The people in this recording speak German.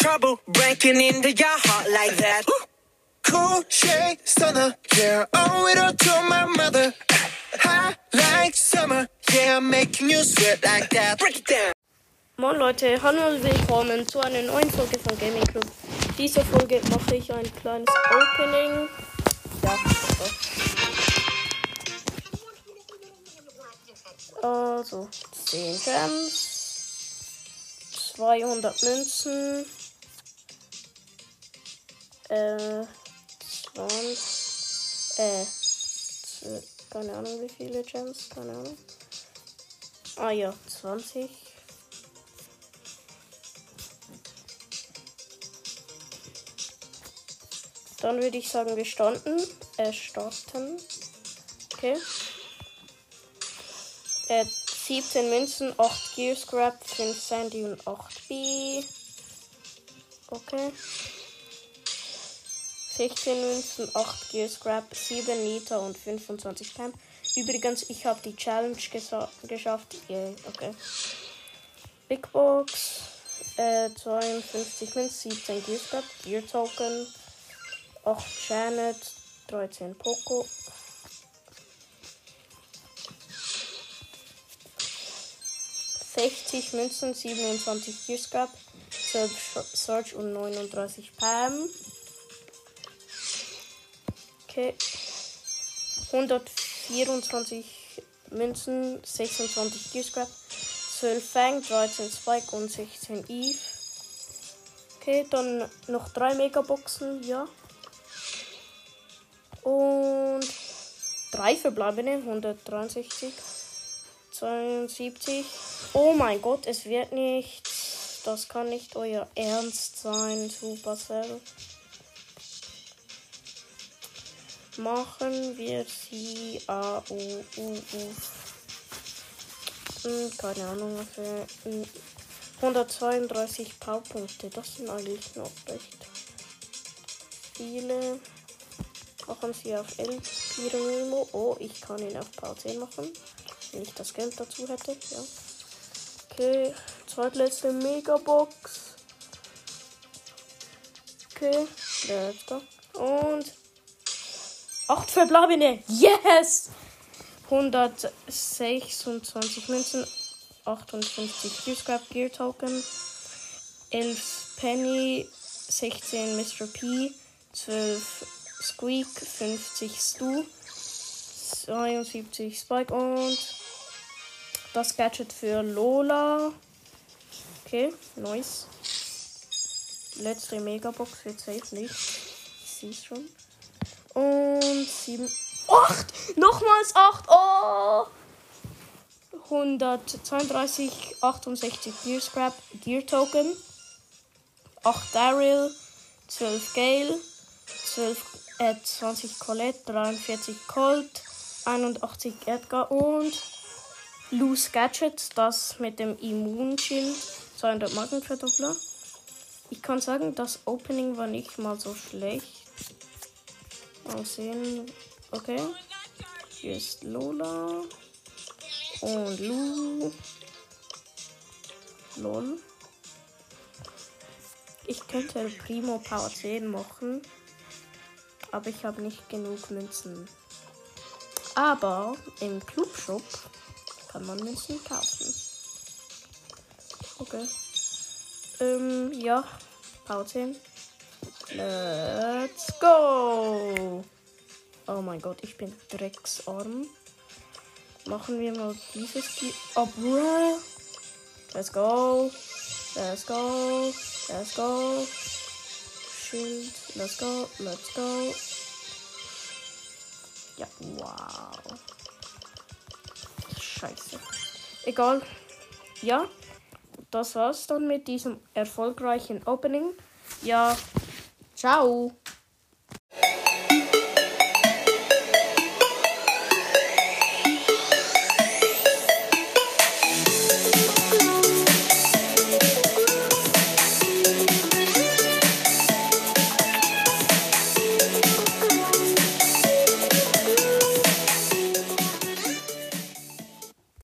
trouble breaking into your heart like that. Cool shade stunner, yeah, owe it all to my mother. High like summer, yeah, making you sweat like that. Break it down. Moin Leute, hallo und willkommen zu einer neuen Folge von Gaming Club. Diese Folge mache ich ein kleines Opening. Ja, so. Also, 10 Gems, 200 Münzen, äh, 20, äh, keine Ahnung wie viele Gems, keine Ahnung. Ah ja, 20. Dann würde ich sagen, wir starten. Äh, starten. Okay. Äh, 17 Münzen, 8 Gear Scrap, 5 Sandy und 8 B. Okay. 16 Münzen, 8 Gear Scrap, 7 Nita und 25 Pam. Übrigens, ich habe die Challenge geschafft. Yay, okay. Big Box, äh, 52 Münzen, 17 Gear Scrap, Gear Token, 8 Janet, 13 Poco. Sechzig Münzen, 27 Gear Scrap, 12 Sh- Surge und 39 Pam. Okay. 124 Münzen, 26 Gear Scrap, 12 Fang, 13 Spike und 16 Eve. Okay, dann noch drei Megaboxen, ja. Und drei verbleibende, 163, 72. Oh mein Gott, es wird nicht. Das kann nicht euer Ernst sein, Supercell. Machen wir sie A, U, U, U. Hm, keine Ahnung, ungefähr. Hm, 132 Powerpunkte, das sind eigentlich noch recht viele. Machen sie auf El Piranimo. Oh, ich kann ihn auf Power 10 machen. Wenn ich das Geld dazu hätte, ja. Okay, zweitletzte Megabox. Okay, go. Und 8 verbleibende. Yes! 126 Münzen, 58 Gear Scrap Gear Token, 11 Penny, 16 Mr. P, 12 Squeak, 50 Stu, 72 Spike und das Gadget für Lola. Okay, nice. Letzte Megabox wird safe nicht. Ich sehe schon. Und 7. 8! Nochmals 8! Oh! 132, 68 Gear Scrap, Gear Token. 8 Daryl, 12 Gale, 12, äh, 20 Colette, 43 Colt, 81 Edgar und Loose Gadget, das mit dem Immunschild, 200 Markenverdoppler. Ich kann sagen, das Opening war nicht mal so schlecht. Mal sehen. Okay. Hier ist Lola. Und Lu. Lol. Ich könnte Primo Power 10 machen. Aber ich habe nicht genug Münzen. Aber im Clubshop kann man Münzen kaufen. Okay. Ähm, ja. Power 10. Let's go! Oh mein Gott, ich bin drecksarm. Machen wir mal dieses Spiel. Oh, bruh. Let's go. Let's go. Let's go. Schild. Let's go. Let's go. Ja, wow. Scheiße. Egal. Ja, das war's dann mit diesem erfolgreichen Opening. Ja, Tchau!